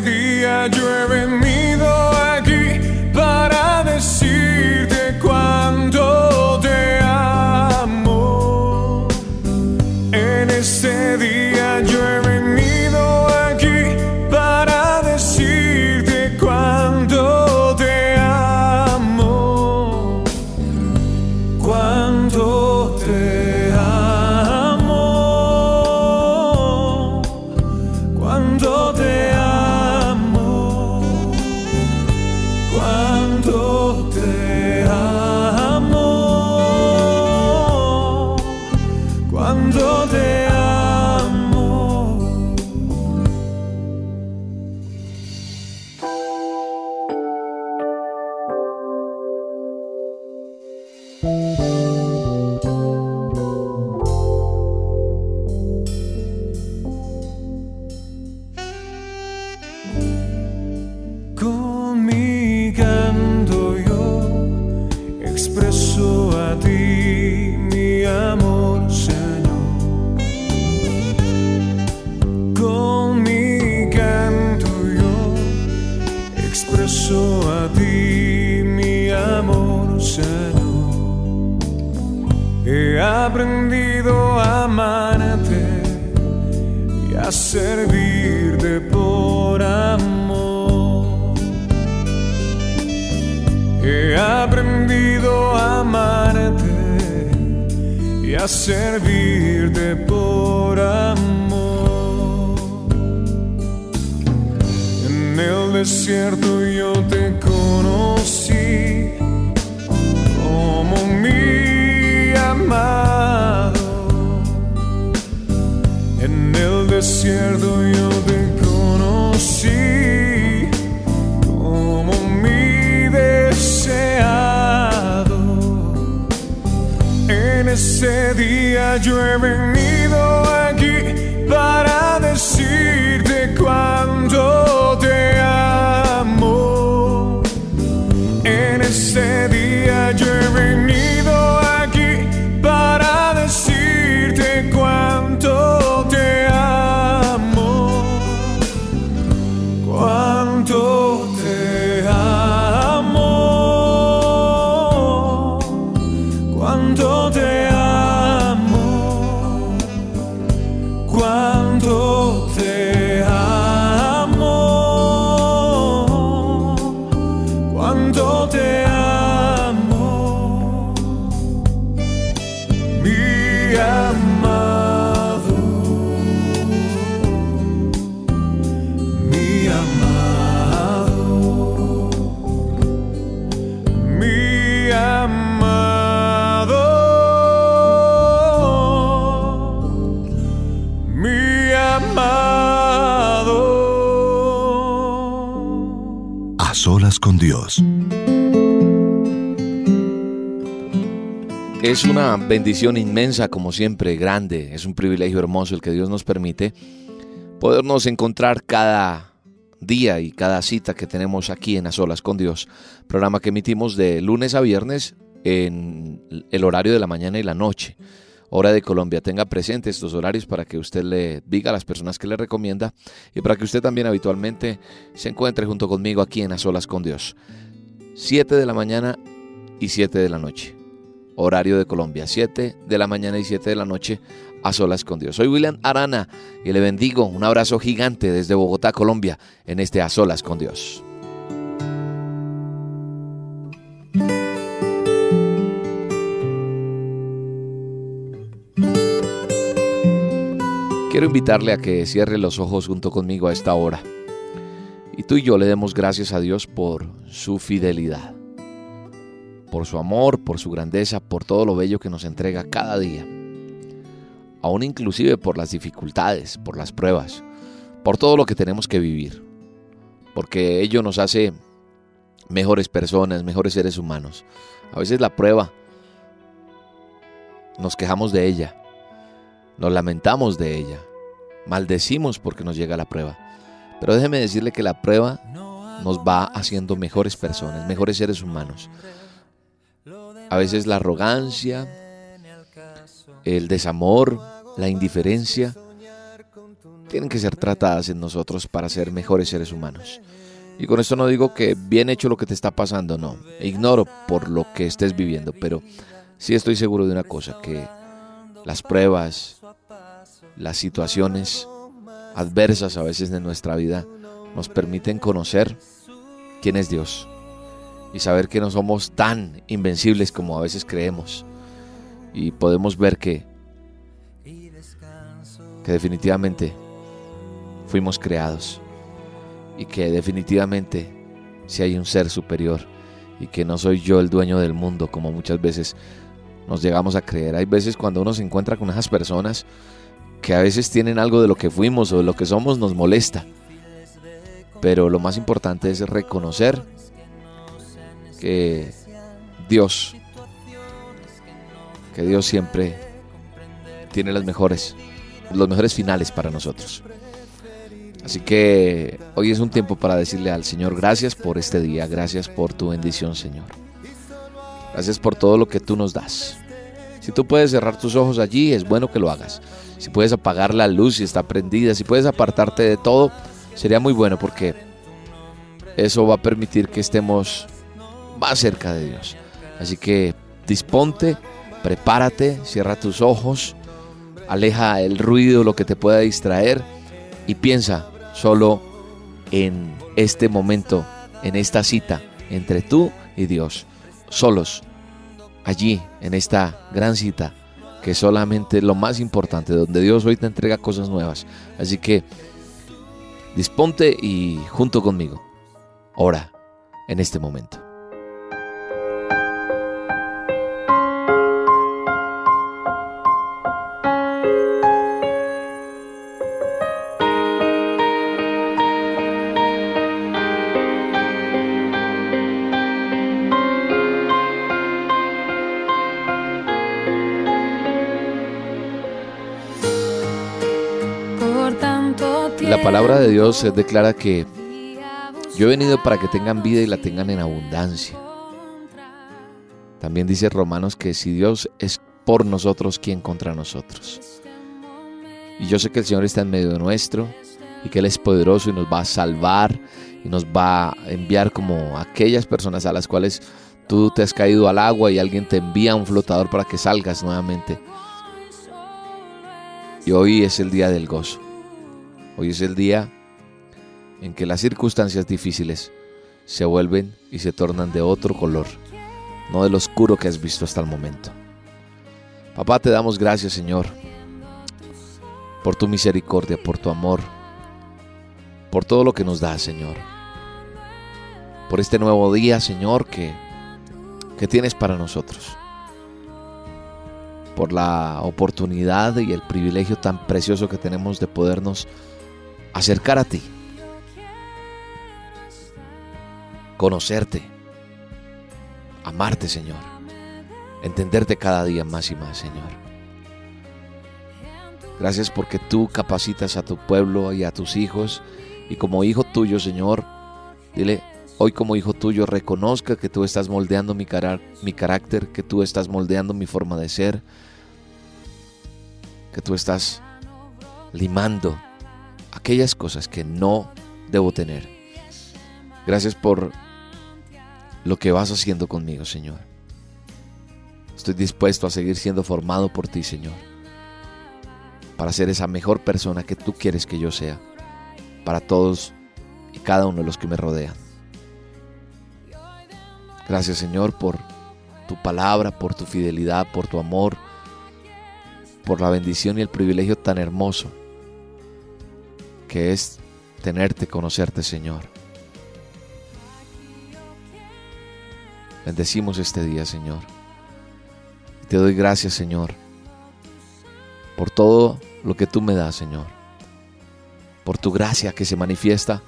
día llueve mi servirte por amor. En el desierto yo te conocí como mi amado. En el desierto yo ese día yo he venido aquí para decirte cuánto te amo. En ese día Es una bendición inmensa, como siempre, grande. Es un privilegio hermoso el que Dios nos permite podernos encontrar cada día y cada cita que tenemos aquí en A Solas con Dios. Programa que emitimos de lunes a viernes en el horario de la mañana y la noche hora de Colombia. Tenga presente estos horarios para que usted le diga a las personas que le recomienda y para que usted también habitualmente se encuentre junto conmigo aquí en A Solas con Dios. 7 de la mañana y 7 de la noche. Horario de Colombia, 7 de la mañana y 7 de la noche a solas con Dios. Soy William Arana y le bendigo. Un abrazo gigante desde Bogotá, Colombia, en este A Solas con Dios. Quiero invitarle a que cierre los ojos junto conmigo a esta hora. Y tú y yo le demos gracias a Dios por su fidelidad, por su amor, por su grandeza, por todo lo bello que nos entrega cada día. Aún inclusive por las dificultades, por las pruebas, por todo lo que tenemos que vivir. Porque ello nos hace mejores personas, mejores seres humanos. A veces la prueba nos quejamos de ella, nos lamentamos de ella, maldecimos porque nos llega la prueba. Pero déjeme decirle que la prueba nos va haciendo mejores personas, mejores seres humanos. A veces la arrogancia, el desamor, la indiferencia, tienen que ser tratadas en nosotros para ser mejores seres humanos. Y con esto no digo que bien hecho lo que te está pasando, no. Ignoro por lo que estés viviendo, pero sí estoy seguro de una cosa, que las pruebas, las situaciones adversas a veces de nuestra vida nos permiten conocer quién es Dios y saber que no somos tan invencibles como a veces creemos y podemos ver que que definitivamente fuimos creados y que definitivamente si hay un ser superior y que no soy yo el dueño del mundo como muchas veces nos llegamos a creer. Hay veces cuando uno se encuentra con esas personas que a veces tienen algo de lo que fuimos o de lo que somos nos molesta. Pero lo más importante es reconocer que Dios, que Dios siempre tiene las mejores, los mejores finales para nosotros. Así que hoy es un tiempo para decirle al Señor gracias por este día, gracias por tu bendición, Señor. Gracias por todo lo que tú nos das. Si tú puedes cerrar tus ojos allí, es bueno que lo hagas si puedes apagar la luz si está prendida, si puedes apartarte de todo, sería muy bueno porque eso va a permitir que estemos más cerca de Dios. Así que disponte, prepárate, cierra tus ojos, aleja el ruido, lo que te pueda distraer y piensa solo en este momento, en esta cita entre tú y Dios, solos, allí, en esta gran cita que solamente lo más importante, donde Dios hoy te entrega cosas nuevas. Así que disponte y junto conmigo, ora en este momento. La palabra de Dios declara que yo he venido para que tengan vida y la tengan en abundancia. También dice Romanos que si Dios es por nosotros, ¿quién contra nosotros? Y yo sé que el Señor está en medio nuestro y que Él es poderoso y nos va a salvar y nos va a enviar como aquellas personas a las cuales tú te has caído al agua y alguien te envía un flotador para que salgas nuevamente. Y hoy es el día del gozo. Hoy es el día en que las circunstancias difíciles se vuelven y se tornan de otro color, no del oscuro que has visto hasta el momento. Papá, te damos gracias, Señor, por tu misericordia, por tu amor, por todo lo que nos da, Señor. Por este nuevo día, Señor, que, que tienes para nosotros. Por la oportunidad y el privilegio tan precioso que tenemos de podernos acercar a ti. conocerte, amarte, Señor, entenderte cada día más y más, Señor. Gracias porque tú capacitas a tu pueblo y a tus hijos y como hijo tuyo, Señor, dile, hoy como hijo tuyo reconozca que tú estás moldeando mi, mi carácter, que tú estás moldeando mi forma de ser, que tú estás limando aquellas cosas que no debo tener. Gracias por lo que vas haciendo conmigo, Señor. Estoy dispuesto a seguir siendo formado por ti, Señor, para ser esa mejor persona que tú quieres que yo sea, para todos y cada uno de los que me rodean. Gracias, Señor, por tu palabra, por tu fidelidad, por tu amor, por la bendición y el privilegio tan hermoso que es tenerte, conocerte, Señor. Bendecimos este día, Señor. Te doy gracias, Señor, por todo lo que tú me das, Señor. Por tu gracia que se manifiesta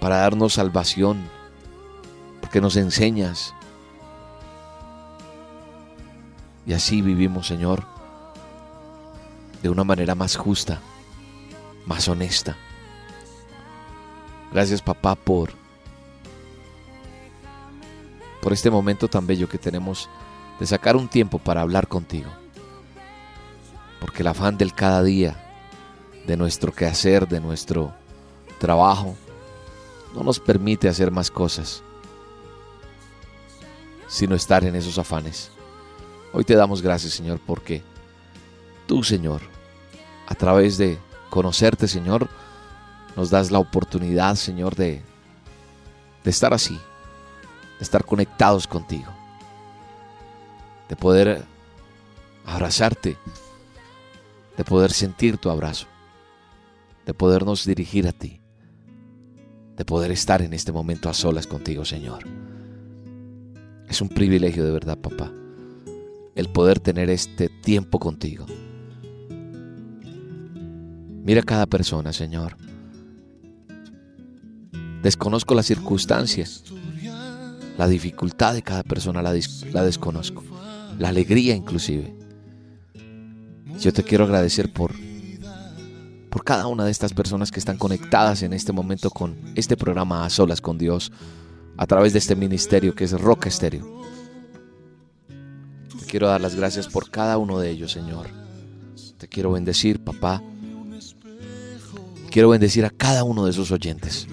para darnos salvación, porque nos enseñas y así vivimos, Señor, de una manera más justa, más honesta. Gracias, papá, por por este momento tan bello que tenemos de sacar un tiempo para hablar contigo. Porque el afán del cada día, de nuestro quehacer, de nuestro trabajo, no nos permite hacer más cosas, sino estar en esos afanes. Hoy te damos gracias, Señor, porque tú, Señor, a través de conocerte, Señor, nos das la oportunidad, Señor, de, de estar así, de estar conectados contigo, de poder abrazarte, de poder sentir tu abrazo, de podernos dirigir a ti, de poder estar en este momento a solas contigo, Señor. Es un privilegio de verdad, papá el poder tener este tiempo contigo. Mira cada persona, Señor. Desconozco las circunstancias, la dificultad de cada persona la, la desconozco, la alegría inclusive. Yo te quiero agradecer por, por cada una de estas personas que están conectadas en este momento con este programa a solas con Dios a través de este ministerio que es Roca Estéreo quiero dar las gracias por cada uno de ellos, Señor. Te quiero bendecir, papá. Quiero bendecir a cada uno de esos oyentes.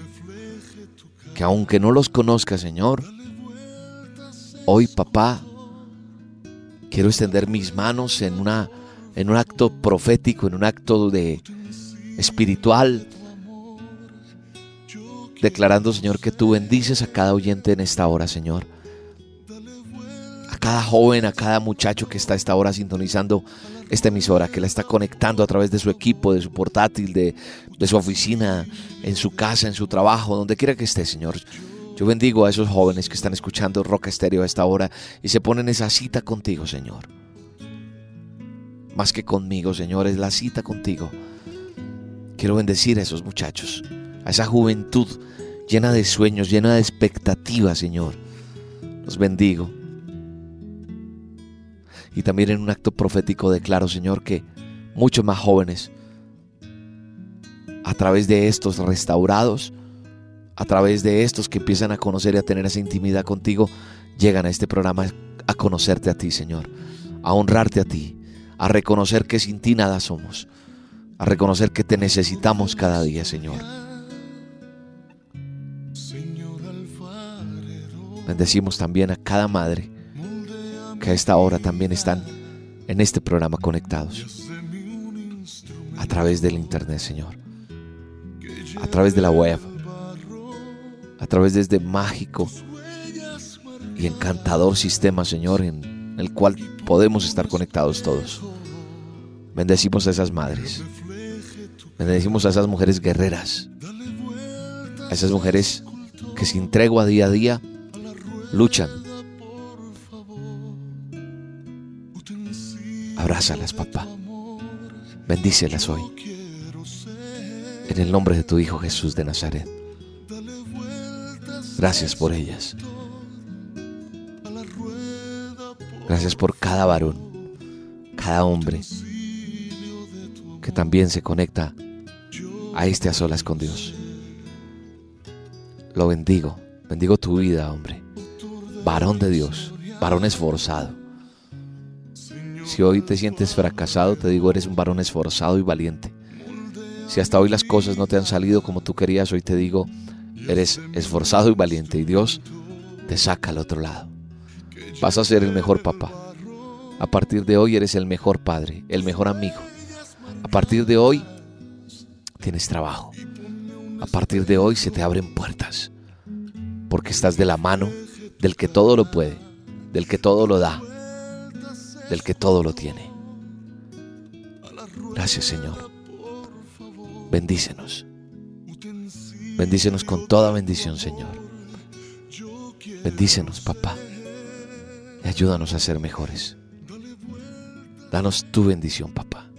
Que aunque no los conozca, Señor, hoy, papá, quiero extender mis manos en una en un acto profético, en un acto de espiritual, declarando, Señor, que tú bendices a cada oyente en esta hora, Señor cada joven, a cada muchacho que está a esta hora sintonizando esta emisora, que la está conectando a través de su equipo, de su portátil, de, su oficina, en su casa, en su trabajo, donde quiera que esté, Señor. Yo bendigo a esos jóvenes que están escuchando Roca Estéreo a esta hora y se ponen esa cita contigo, Señor. Más que conmigo, Señor, es la cita contigo. Quiero bendecir a esos muchachos, a esa juventud llena de sueños, llena de expectativas, Señor. Los bendigo. Y también en un acto profético declaro, Señor, que muchos más jóvenes, a través de estos restaurados, a través de estos que empiezan a conocer y a tener esa intimidad contigo, llegan a este programa a conocerte a ti, Señor, a honrarte a ti, a reconocer que sin ti nada somos, a reconocer que te necesitamos cada día, Señor. Bendecimos también a cada madre que a esta hora también están en este programa conectados. A través del Internet, Señor. A través de la web. A través de este mágico y encantador sistema, Señor, en el cual podemos estar conectados todos. Bendecimos a esas madres. Bendecimos a esas mujeres guerreras. A esas mujeres que sin tregua día a día luchan Abrázalas, papá. Bendícelas hoy. En el nombre de tu Hijo Jesús de Nazaret. Gracias por ellas. Gracias por cada varón, cada hombre que también se conecta a este a solas con Dios. Lo bendigo, bendigo tu vida, hombre. Varón de Dios, varón esforzado. Si hoy te sientes fracasado, te digo, eres un varón esforzado y valiente. Si hasta hoy las cosas no te han salido como tú querías, hoy te digo, eres esforzado y valiente y Dios te saca al otro lado. Vas a ser el mejor papá. A partir de hoy eres el mejor padre, el mejor amigo. A partir de hoy tienes trabajo. A partir de hoy se te abren puertas. Porque estás de la mano del que todo lo puede, del que todo lo da, del que todo lo tiene. Gracias Señor. Bendícenos. Bendícenos con toda bendición, Señor. Bendícenos, papá. Y ayúdanos a ser mejores. Danos tu bendición, papá.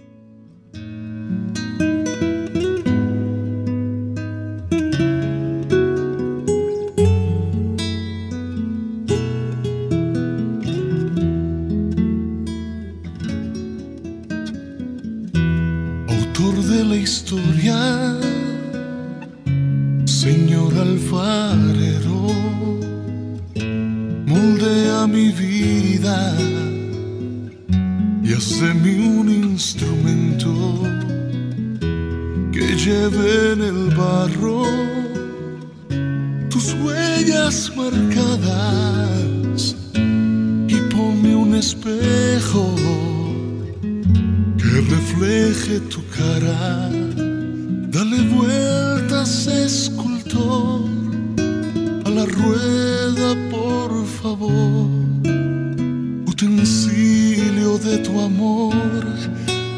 De tu amor,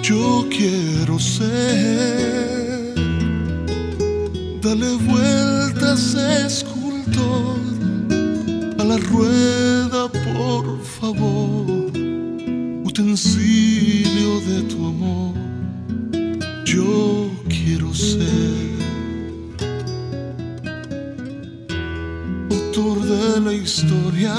yo quiero ser. Dale vueltas, escultor, a la rueda, por favor utensilio de tu amor, yo quiero ser. Autor de la historia,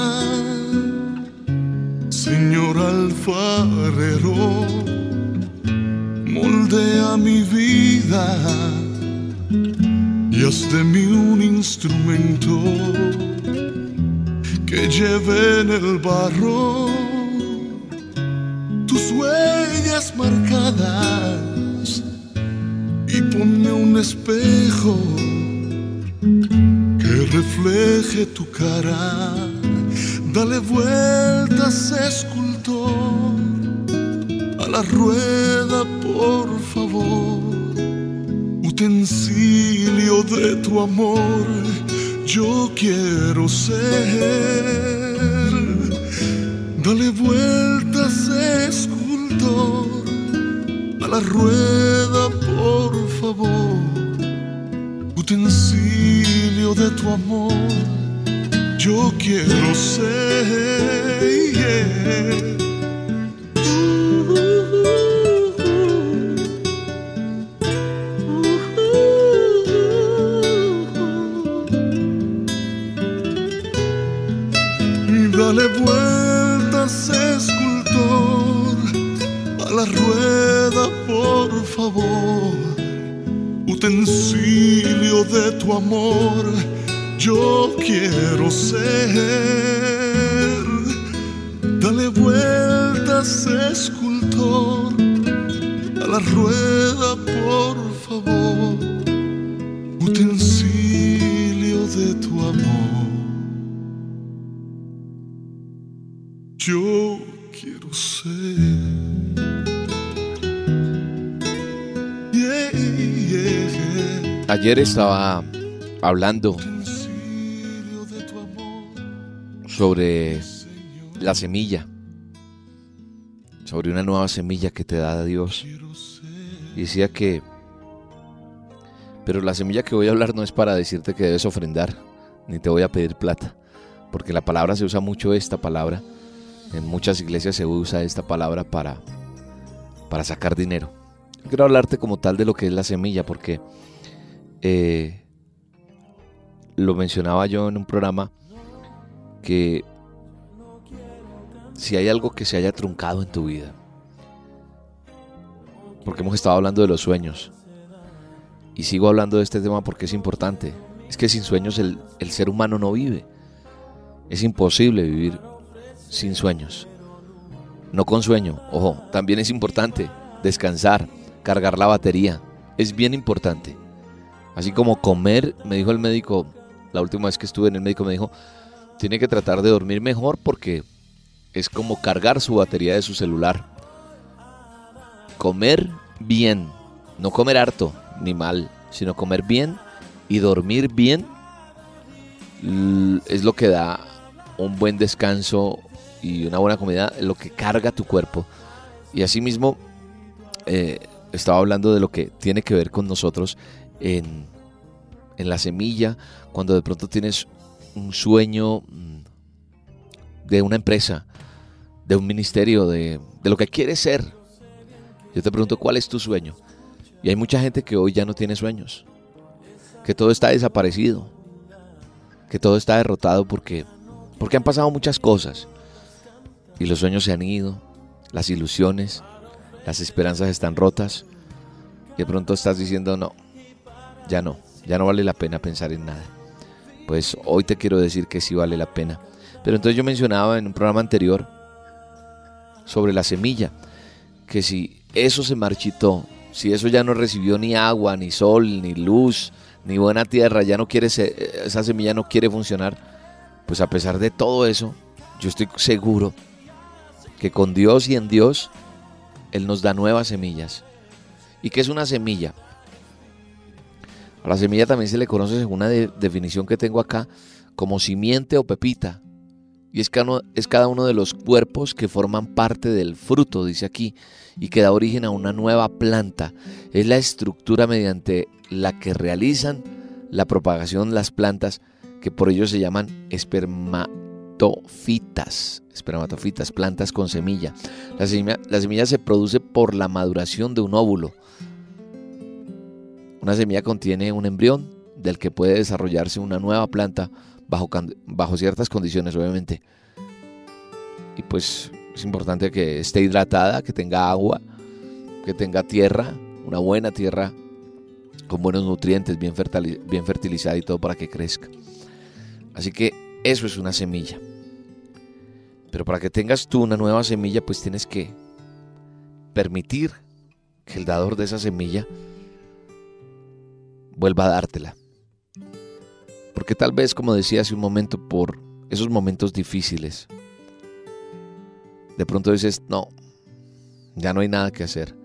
vueltas, escultor, a la rueda, por favor. Utensilio de tu amor, yo quiero ser. Dale vueltas, escultor, a la rueda, por favor. Ayer estaba hablando sobre la semilla, sobre una nueva semilla que te da Dios. Y decía que, pero la semilla que voy a hablar no es para decirte que debes ofrendar, ni te voy a pedir plata, porque la palabra se usa mucho esta palabra. En muchas iglesias se usa esta palabra para, para sacar dinero. Quiero hablarte como tal de lo que es la semilla, porque eh, lo mencionaba yo en un programa que si hay algo que se haya truncado en tu vida, porque hemos estado hablando de los sueños, y sigo hablando de este tema porque es importante, es que sin sueños el, el ser humano no vive. Es imposible vivir sin sueños. No con sueño, ojo, también es importante descansar, cargar la batería, es bien importante. Así como comer, me dijo el médico, la última vez que estuve en el médico me dijo, tiene que tratar de dormir mejor porque es como cargar su batería de su celular. Comer bien, no comer harto ni mal, sino comer bien y dormir bien es lo que da un buen descanso y una buena comida, lo que carga tu cuerpo. Y asimismo, eh, estaba hablando de lo que tiene que ver con nosotros en, en la semilla, cuando de pronto tienes un sueño mm, de una empresa, de un ministerio, de, de lo que quieres ser. Yo te pregunto, ¿cuál es tu sueño? Y hay mucha gente que hoy ya no tiene sueños, que todo está desaparecido, que todo está derrotado porque, porque han pasado muchas cosas y los sueños se han ido, las ilusiones, las esperanzas están rotas y de pronto estás diciendo no, ya no, ya no vale la pena pensar en nada. Pues hoy te quiero decir que sí vale la pena. Pero entonces yo mencionaba en un programa anterior sobre la semilla, que si eso se marchitó, si eso ya no recibió ni agua, ni sol, ni luz, ni buena tierra, ya no quiere esa semilla no quiere funcionar, pues a pesar de todo eso, yo estoy seguro que con Dios y en Dios él nos da nuevas semillas. ¿Y qué es una semilla? A la semilla también se le conoce según una definición que tengo acá como simiente o pepita. Y es es cada uno de los cuerpos que forman parte del fruto, dice aquí, y que da origen a una nueva planta. Es la estructura mediante la que realizan la propagación las plantas, que por ello se llaman espermatofitas. Espermatofitas, plantas con semilla. La semilla, la semilla se produce por la maduración de un óvulo una semilla contiene un embrión del que puede desarrollarse una nueva planta bajo, bajo ciertas condiciones, obviamente. Y pues es importante que esté hidratada, que tenga agua, que tenga tierra, una buena tierra con buenos nutrientes, bien, bien fertilizada y todo para que crezca. Así que eso es una semilla. Pero para que tengas tú una nueva semilla, pues tienes que permitir que el dador de esa semilla vuelva a dártela. Porque tal vez, como decía hace un momento, por esos momentos difíciles, de pronto dices, no, ya no hay nada que hacer.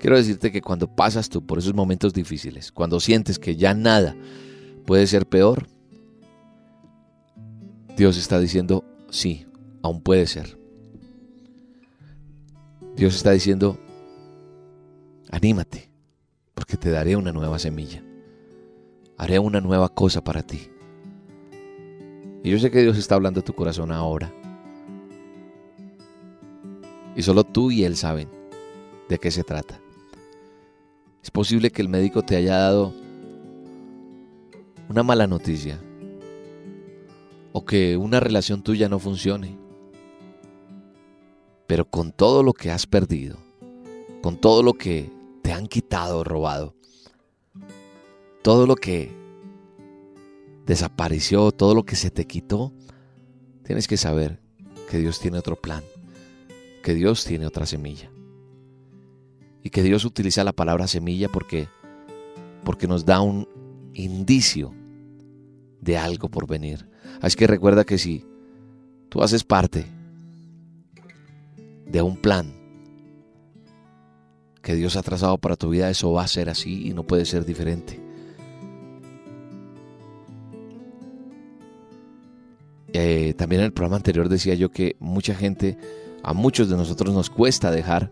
Quiero decirte que cuando pasas tú por esos momentos difíciles, cuando sientes que ya nada puede ser peor, Dios está diciendo, sí, aún puede ser. Dios está diciendo, anímate, porque te daré una nueva semilla haré una nueva cosa para ti. Y yo sé que Dios está hablando a tu corazón ahora. Y solo tú y Él saben de qué se trata. Es posible que el médico te haya dado una mala noticia o que una relación tuya no funcione. Pero con todo lo que has perdido, con todo lo que te han quitado o robado, todo lo que desapareció, todo lo que se te quitó, tienes que saber que Dios tiene otro plan, que Dios tiene otra semilla. Y que Dios utiliza la palabra semilla porque porque nos da un indicio de algo por venir. Así que recuerda que si tú haces parte de un plan que Dios ha trazado para tu vida, eso va a ser así y no puede ser diferente. Eh, también en el programa anterior decía yo que mucha gente, a muchos de nosotros nos cuesta dejar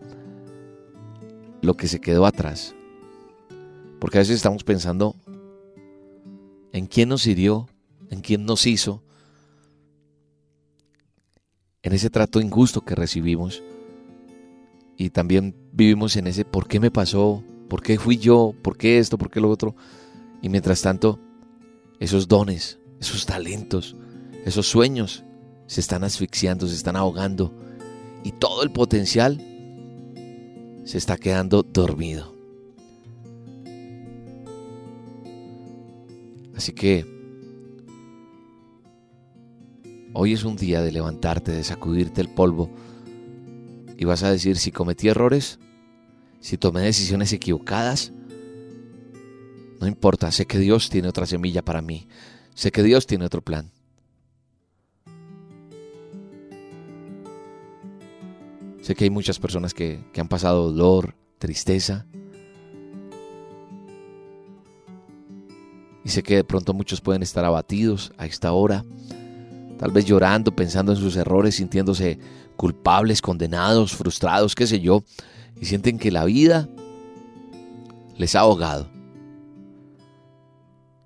lo que se quedó atrás. Porque a veces estamos pensando en quién nos hirió, en quién nos hizo, en ese trato injusto que recibimos. Y también vivimos en ese ¿por qué me pasó? ¿Por qué fui yo? ¿Por qué esto? ¿Por qué lo otro? Y mientras tanto, esos dones, esos talentos, esos sueños se están asfixiando, se están ahogando y todo el potencial se está quedando dormido. Así que hoy es un día de levantarte, de sacudirte el polvo y vas a decir si cometí errores, si tomé decisiones equivocadas, no importa, sé que Dios tiene otra semilla para mí, sé que Dios tiene otro plan. Sé que hay muchas personas que, que han pasado dolor, tristeza. Y sé que de pronto muchos pueden estar abatidos a esta hora, tal vez llorando, pensando en sus errores, sintiéndose culpables, condenados, frustrados, qué sé yo, y sienten que la vida les ha ahogado.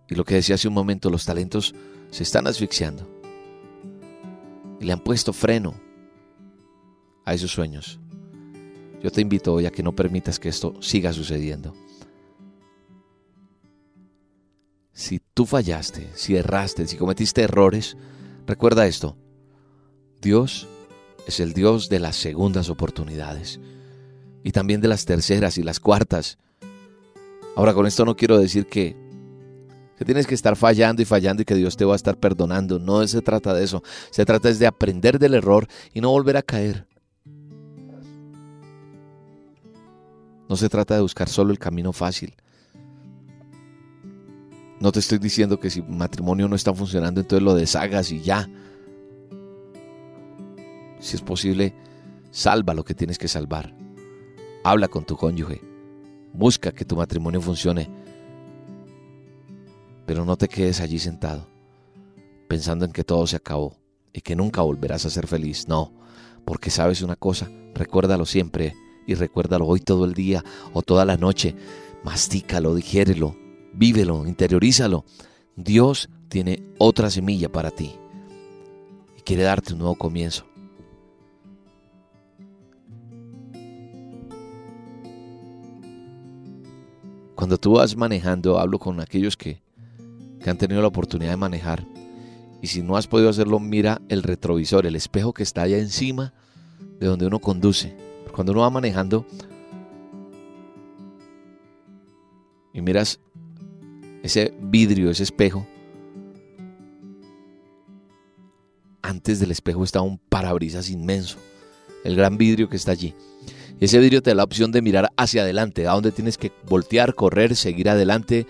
Y lo que decía hace un momento, los talentos se están asfixiando. Y le han puesto freno a esos sueños. Yo te invito hoy a que no permitas que esto siga sucediendo. Si tú fallaste, si erraste, si cometiste errores, recuerda esto. Dios es el Dios de las segundas oportunidades y también de las terceras y las cuartas. Ahora con esto no quiero decir que, que tienes que estar fallando y fallando y que Dios te va a estar perdonando. No se trata de eso. Se trata de aprender del error y no volver a caer. No se trata de buscar solo el camino fácil. No te estoy diciendo que si matrimonio no está funcionando, entonces lo deshagas y ya. Si es posible, salva lo que tienes que salvar. Habla con tu cónyuge. Busca que tu matrimonio funcione. Pero no te quedes allí sentado, pensando en que todo se acabó y que nunca volverás a ser feliz. No, porque sabes una cosa, recuérdalo siempre y recuérdalo hoy todo el día o toda la noche. Mastícalo, digiérelo, vívelo, interiorízalo. Dios tiene otra semilla para ti y quiere darte un nuevo comienzo. Cuando tú vas manejando, hablo con aquellos que, que han tenido la oportunidad de manejar. Y si no has podido hacerlo, mira el retrovisor, el espejo que está allá encima de donde uno conduce cuando uno va manejando y miras ese vidrio, ese espejo, antes del espejo está un parabrisas inmenso, el gran vidrio que está allí. ese vidrio te da la opción de mirar hacia adelante, a donde tienes que voltear, correr, seguir adelante.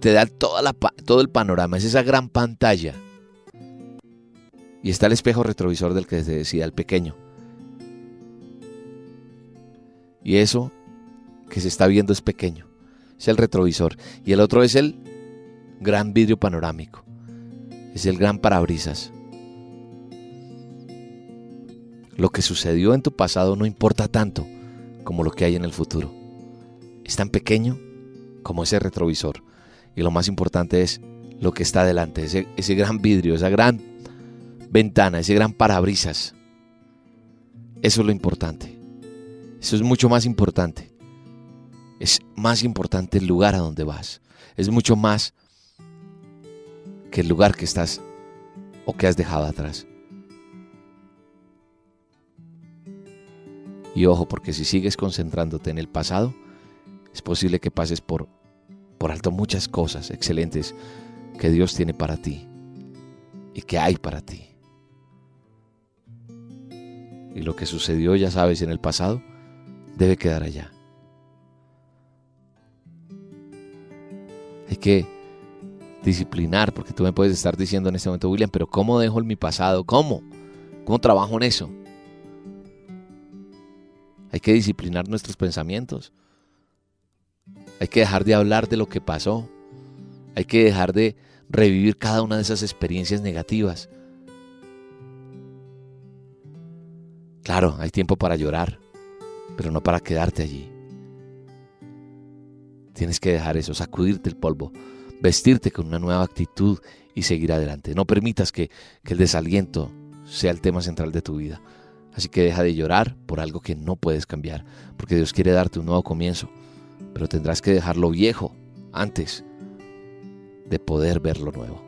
Te da todo el panorama, es esa gran pantalla. Y está el espejo retrovisor del que se decía, el pequeño. Y eso que se está viendo es pequeño. Es el retrovisor. Y el otro es el gran vidrio panorámico. Es el gran parabrisas. Lo que sucedió en tu pasado no importa tanto como lo que hay en el futuro. Es tan pequeño como ese retrovisor. Y lo más importante es lo que está delante, ese, ese gran vidrio, esa gran ventana, ese gran parabrisas. Eso es lo importante. Eso es mucho más importante. Es más importante el lugar a donde vas. Es mucho más que el lugar que estás o que has dejado atrás. Y ojo, porque si sigues concentrándote en el pasado, es posible que pases por, por alto muchas cosas excelentes que Dios tiene para ti y que hay para ti. Y lo que sucedió, ya sabes, en el pasado, debe quedar allá. Hay que disciplinar, porque tú me puedes estar diciendo en este momento, William, pero ¿cómo dejo mi pasado? ¿Cómo? ¿Cómo trabajo en eso? Hay que disciplinar nuestros pensamientos. Hay que dejar de hablar de lo que pasó. Hay que dejar de revivir cada una de esas experiencias negativas. Claro, hay tiempo para llorar pero no para quedarte allí. Tienes que dejar eso, sacudirte el polvo, vestirte con una nueva actitud y seguir adelante. No permitas que, que el desaliento sea el tema central de tu vida. Así que deja de llorar por algo que no puedes cambiar, porque Dios quiere darte un nuevo comienzo, pero tendrás que dejar lo viejo antes de poder ver lo nuevo.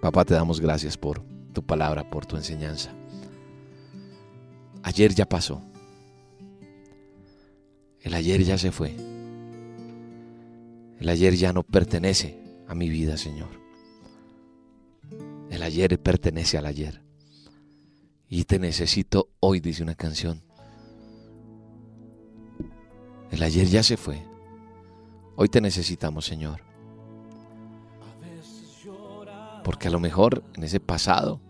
Papá, te damos gracias por tu palabra, por tu enseñanza. Ayer ya pasó. El ayer ya se fue. El ayer ya no pertenece a mi vida, Señor. El ayer pertenece al ayer. Y te necesito hoy, dice una canción. El ayer ya se fue. Hoy te necesitamos, Señor. Porque a lo mejor en ese pasado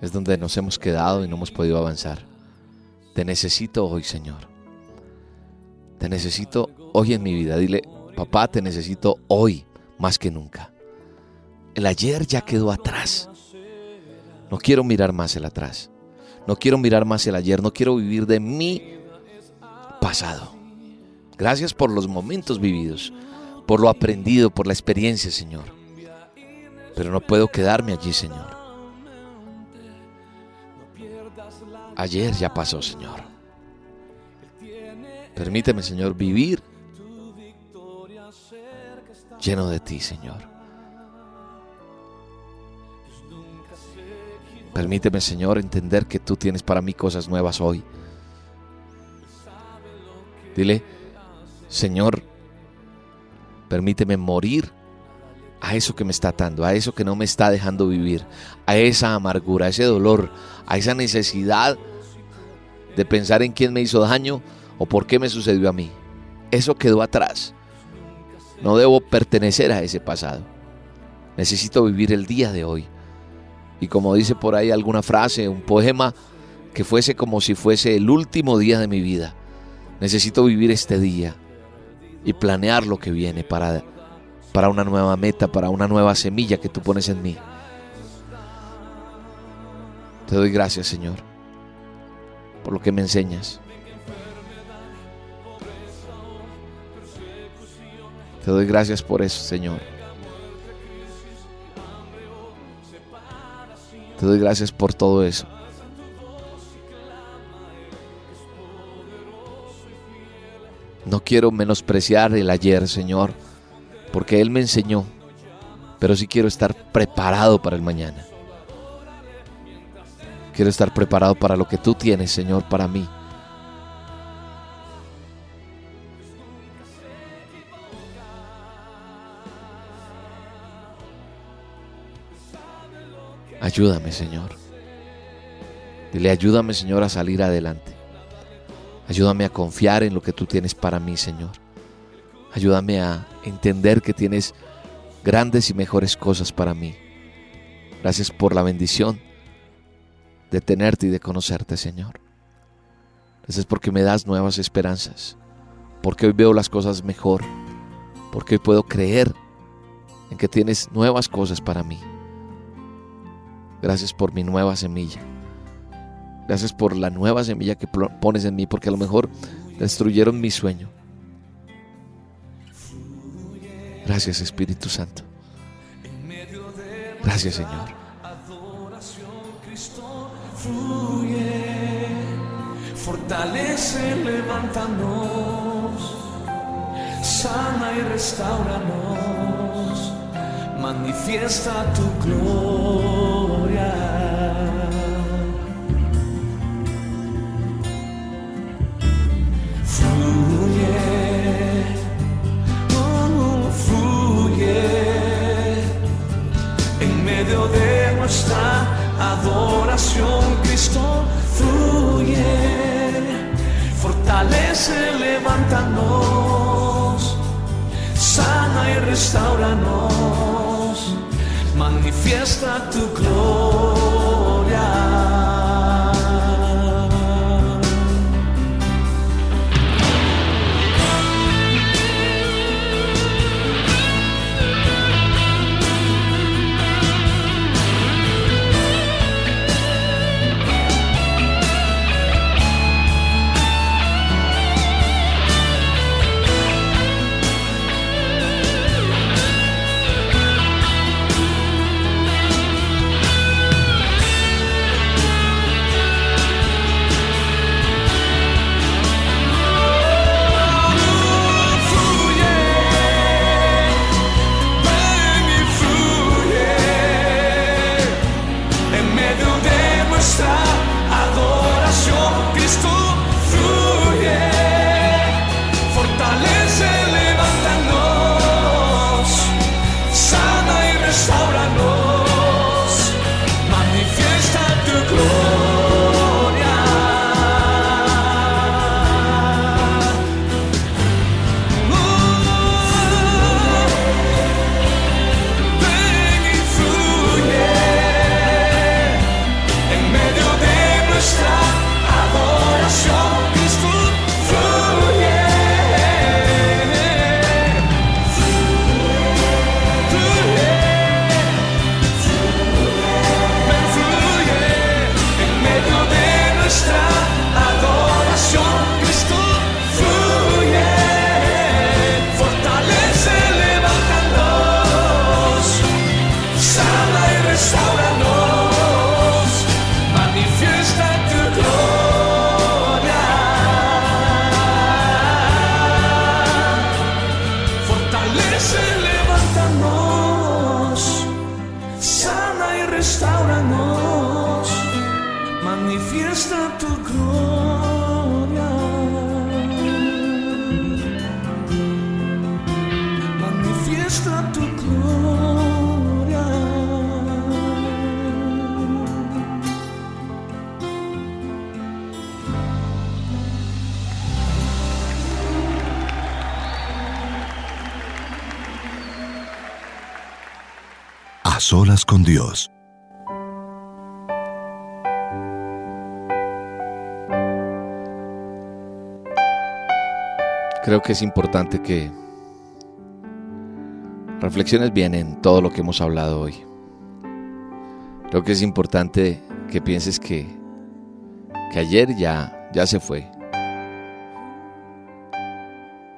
es donde nos hemos quedado y no hemos podido avanzar. Te necesito hoy, Señor. Te necesito hoy en mi vida. Dile, papá, te necesito hoy más que nunca. El ayer ya quedó atrás. No quiero mirar más el atrás. No quiero mirar más el ayer. No quiero vivir de mi pasado. Gracias por los momentos vividos por lo aprendido, por la experiencia, Señor. Pero no puedo quedarme allí, Señor. Ayer ya pasó, Señor. Permíteme, Señor, vivir lleno de ti, Señor. Permíteme, Señor, entender que tú tienes para mí cosas nuevas hoy. Dile, Señor, Permíteme morir a eso que me está atando, a eso que no me está dejando vivir, a esa amargura, a ese dolor, a esa necesidad de pensar en quién me hizo daño o por qué me sucedió a mí. Eso quedó atrás. No debo pertenecer a ese pasado. Necesito vivir el día de hoy. Y como dice por ahí alguna frase, un poema, que fuese como si fuese el último día de mi vida. Necesito vivir este día y planear lo que viene para, para una nueva meta, para una nueva semilla que tú pones en mí. Te doy gracias, Señor, por lo que me enseñas. Te doy gracias por eso, Señor. Te doy gracias por todo eso. No quiero menospreciar el ayer, Señor, porque Él me enseñó, pero sí quiero estar preparado para el mañana. Quiero estar preparado para lo que tú tienes, Señor, para mí. Ayúdame, Señor. Dile, ayúdame, Señor, a salir adelante. Ayúdame a confiar en lo que tú tienes para mí, Señor. Ayúdame a entender que tienes grandes y mejores cosas para mí. Gracias por la bendición de tenerte y de conocerte, Señor. Gracias porque me das nuevas esperanzas, porque hoy veo las cosas mejor, porque hoy puedo creer en que tienes nuevas cosas para mí. Gracias por mi nueva semilla. Gracias por la nueva semilla que pones en mí, porque a lo mejor destruyeron mi sueño. Gracias Espíritu Santo. Gracias Señor. Fortalece, levántanos, sana y restauranos, manifiesta tu gloria. Adoración, Cristo fluye, fortalece, levántanos, sana y restauranos, manifiesta tu gloria. Creo que es importante que reflexiones bien en todo lo que hemos hablado hoy. Creo que es importante que pienses que, que ayer ya, ya se fue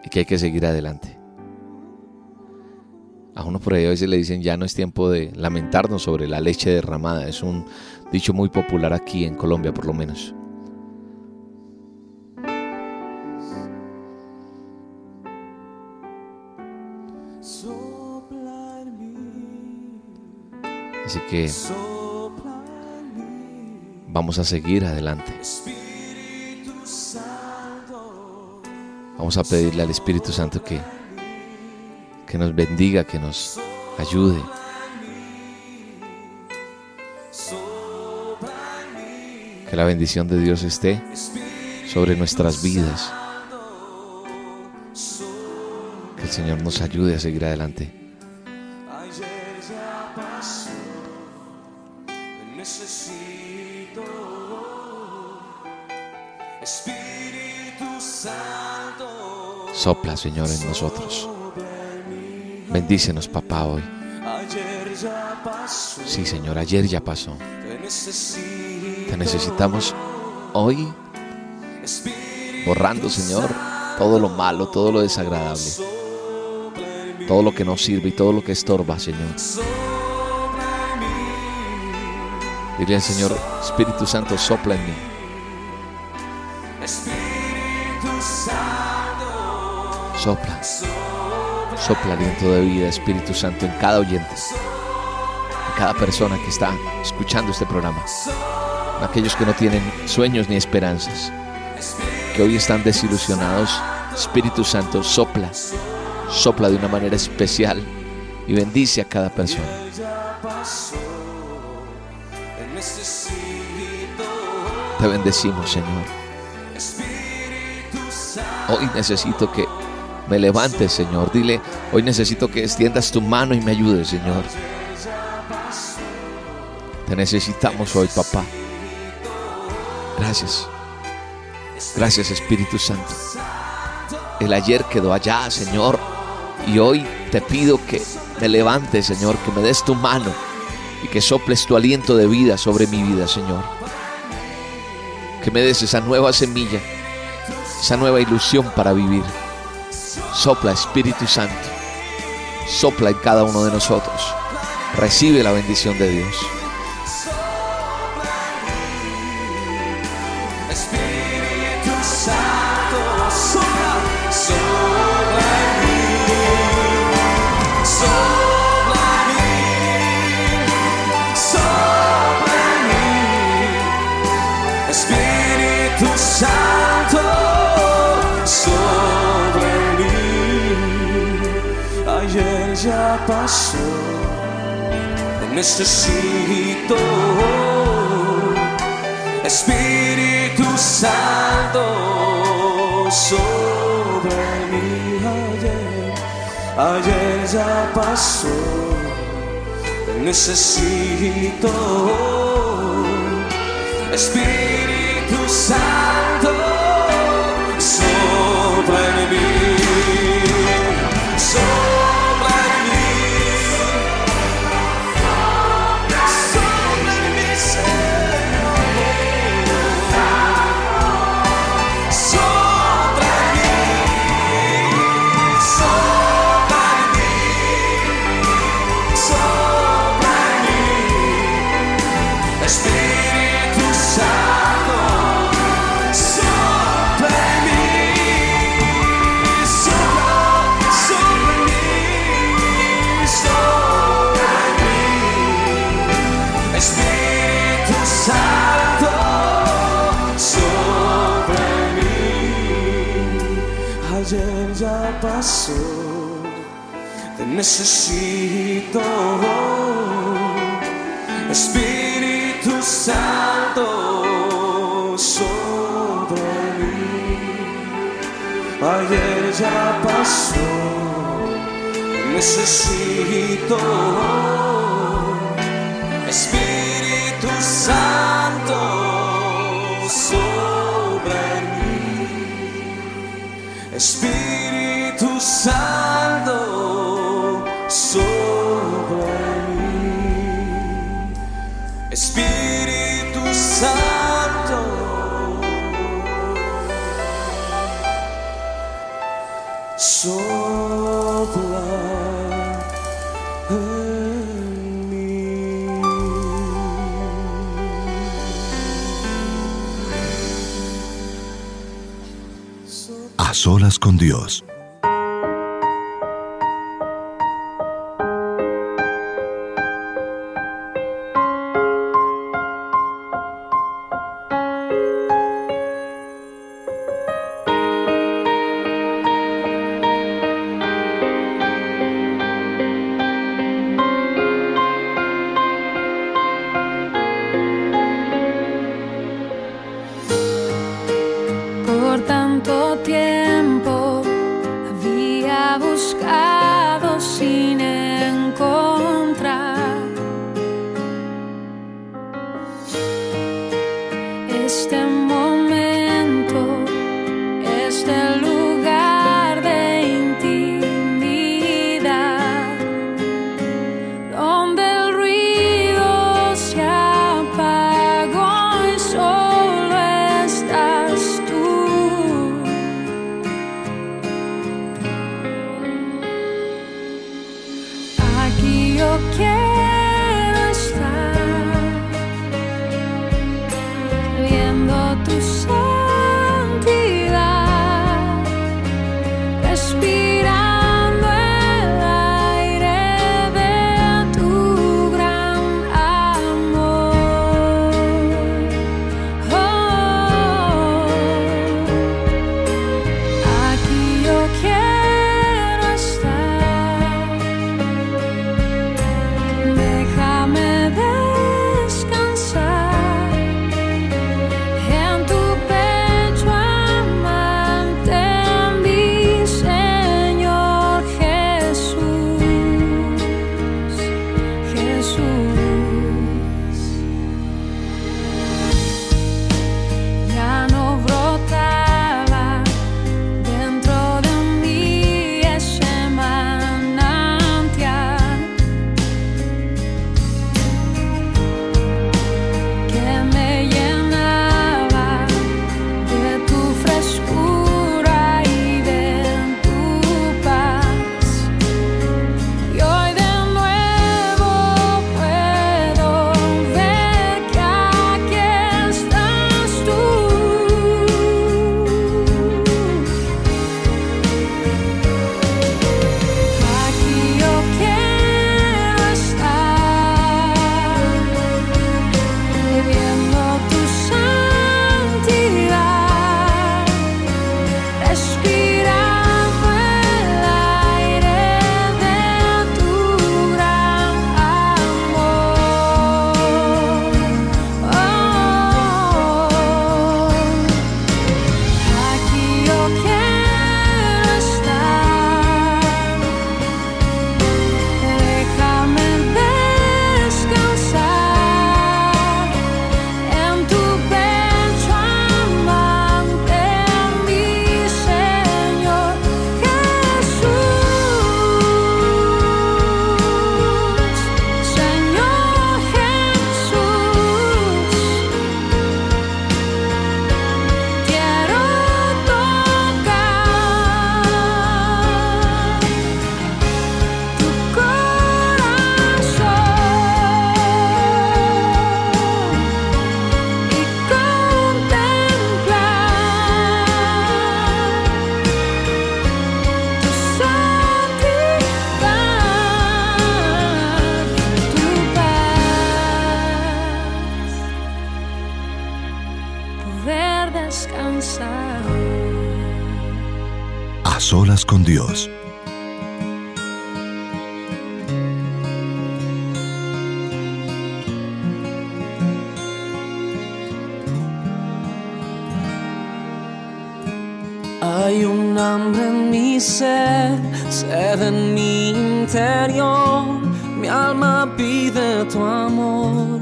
y que hay que seguir adelante. A uno por ahí a veces le dicen ya no es tiempo de lamentarnos sobre la leche derramada. Es un dicho muy popular aquí en Colombia por lo menos. Así que vamos a seguir adelante. Vamos a pedirle al Espíritu Santo que, que nos bendiga, que nos ayude. Que la bendición de Dios esté sobre nuestras vidas. Que el Señor nos ayude a seguir adelante. Sopla, Señor, en nosotros. Bendícenos, papá, hoy. Sí, Señor, ayer ya pasó. te necesitamos hoy, borrando, Señor, todo lo malo, todo lo desagradable, todo lo que no sirve y todo lo que estorba, Señor. Dile Señor, Espíritu Santo, sopla en mí. Sopla aliento de vida, Espíritu Santo, en cada oyente, en cada persona que está escuchando este programa, en aquellos que no tienen sueños ni esperanzas, que hoy están desilusionados. Espíritu Santo, sopla, sopla de una manera especial y bendice a cada persona. te bendecimos, Señor. Hoy necesito que me levantes, Señor. Dile, hoy necesito que extiendas tu mano y me ayudes, Señor. Te necesitamos hoy, papá. Gracias. Gracias, Espíritu Santo. El ayer quedó allá, Señor. Y hoy te pido que me levantes, Señor, que me des tu mano y que soples tu aliento de vida sobre mi vida, Señor. Que me des esa nueva semilla, esa nueva ilusión para vivir. Sopla, Espíritu Santo. Sopla en cada uno de nosotros. Recibe la bendición de Dios. Necesito. Espíritu Santo sobre mí ayer, ayer ya pasó, necesito. Espíritu Santo paso, te necesito. Espíritu Santo, sobre mí, ayer ya pasó, te necesito. con Dios. Solas con Dios. Hay un hambre en mi ser, sed en mi interior. Mi alma pide tu amor.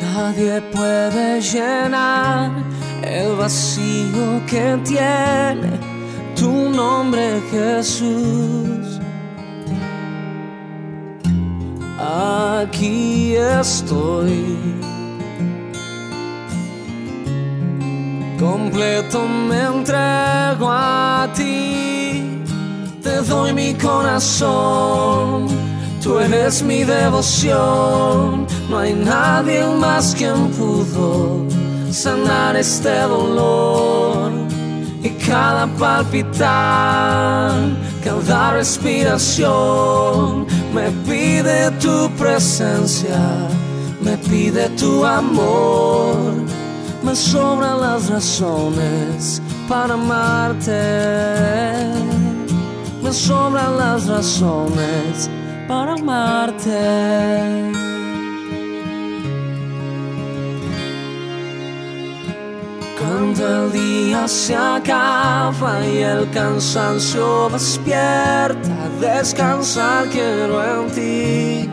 Nadie puede llenar vacío que tiene tu nombre, Jesús. Aquí estoy. Completo me entrego a ti, te doy mi corazón, tú eres mi devoción, no hay nadie más quien pudo sanar este dolor y cada palpitar, cada respiración me pide tu presencia, me pide tu amor me sobran las razones para amarte. Me sobran las razones para amarte. Cuando el día se acaba y el cansancio despierta, descansar quiero en ti.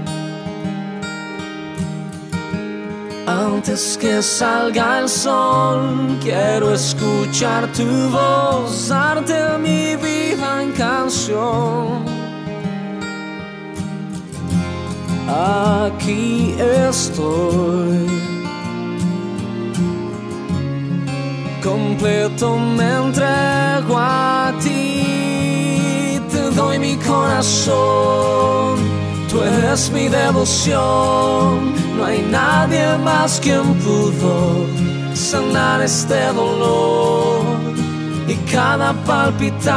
Antes que salga el sol, quiero escuchar tu voz, darte mi vida en canción. Aquí estoy, completo me entrego a ti, te doy mi corazón, tú eres mi devoción no hay nadie más quien pudo sanar este dolor. Y cada palpitar,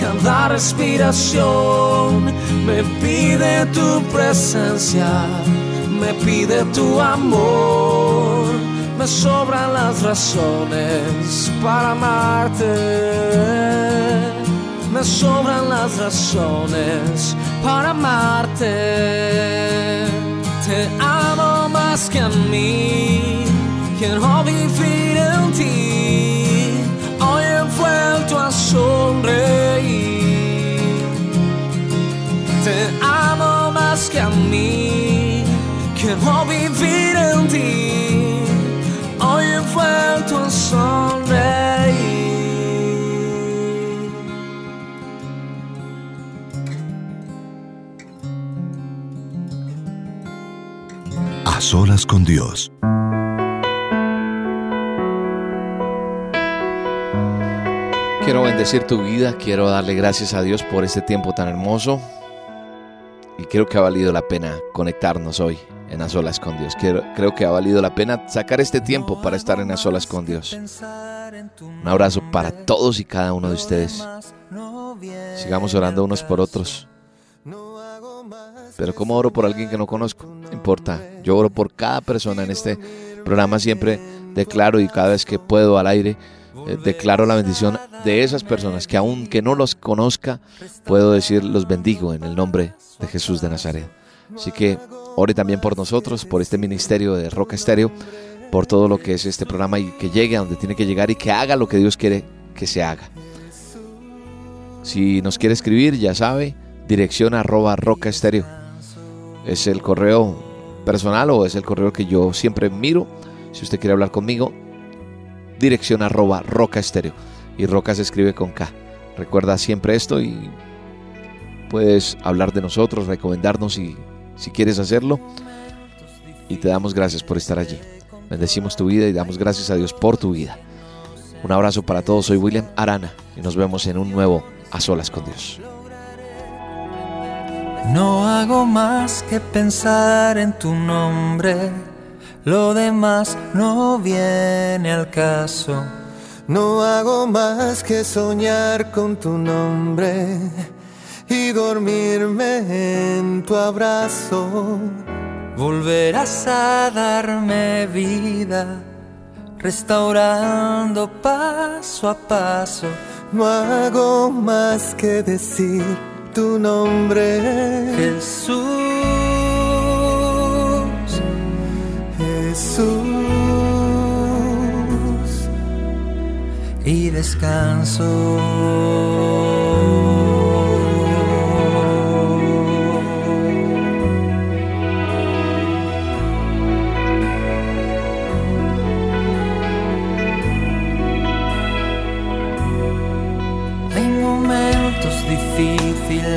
cada respiración me pide tu presencia, me pide tu amor. Me sobran las razones para amarte. Me sobran las razones para amarte te amo más que a mí. Quiero vivir en ti. Hoy he vuelto a sonreír. Te amo más que a mí. Quiero vivir en ti. Vuelto a sonreír. A solas con Dios. Quiero bendecir tu vida, quiero darle gracias a Dios por este tiempo tan hermoso y creo que ha valido la pena conectarnos hoy en A Solas con Dios. Quiero, creo que ha valido la pena sacar este tiempo para estar en A Solas con Dios. Un abrazo para todos y cada uno de ustedes. Sigamos orando unos por otros. Pero ¿cómo oro por alguien que no conozco? No importa. Yo oro por cada persona en este programa. Siempre declaro y cada vez que puedo al aire, eh, declaro la bendición de esas personas que aunque no los conozca, puedo decir los bendigo en el nombre de Jesús de Nazaret. Así que ore también por nosotros, por este ministerio de Roca Estéreo, por todo lo que es este programa y que llegue a donde tiene que llegar y que haga lo que Dios quiere que se haga. Si nos quiere escribir, ya sabe, dirección arroba roca estéreo. Es el correo personal o es el correo que yo siempre miro. Si usted quiere hablar conmigo, dirección arroba roca estéreo. Y roca se escribe con K. Recuerda siempre esto y puedes hablar de nosotros, recomendarnos si, si quieres hacerlo. Y te damos gracias por estar allí. Bendecimos tu vida y damos gracias a Dios por tu vida. Un abrazo para todos. Soy William Arana y nos vemos en un nuevo A Solas con Dios. No hago más que pensar en tu nombre, lo demás no viene al caso. No hago más que soñar con tu nombre y dormirme en tu abrazo. Volverás a darme vida, restaurando paso a paso. No hago más que decir tu nombre, Jesús, Jesús. y descanso.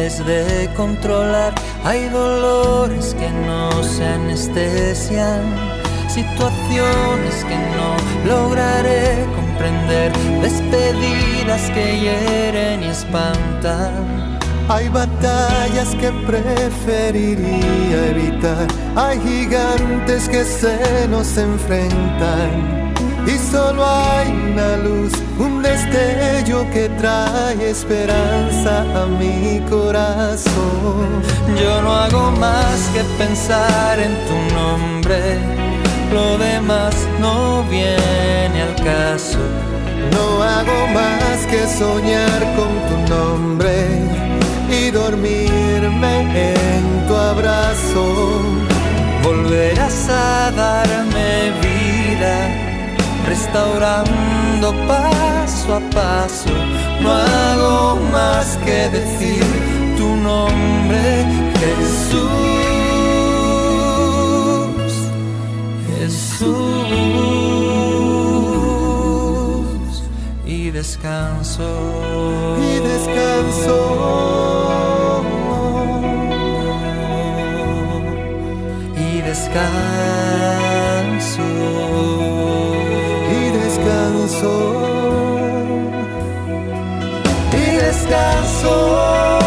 De controlar, hay dolores que no se anestesian, situaciones que no lograré comprender, despedidas que hieren y espantan. Hay batallas que preferiría evitar, hay gigantes que se nos enfrentan. Y solo hay una luz, un destello que trae esperanza a mi corazón. Yo no hago más que pensar en tu nombre, lo demás no viene al caso. No hago más que soñar con tu nombre y dormirme en tu abrazo. Volverás a darme vida, restaurando paso a paso. No hago más que decir tu nombre, Jesús. Jesús. Y descanso. Y descanso. Y descanso. Descanso. Y descanso.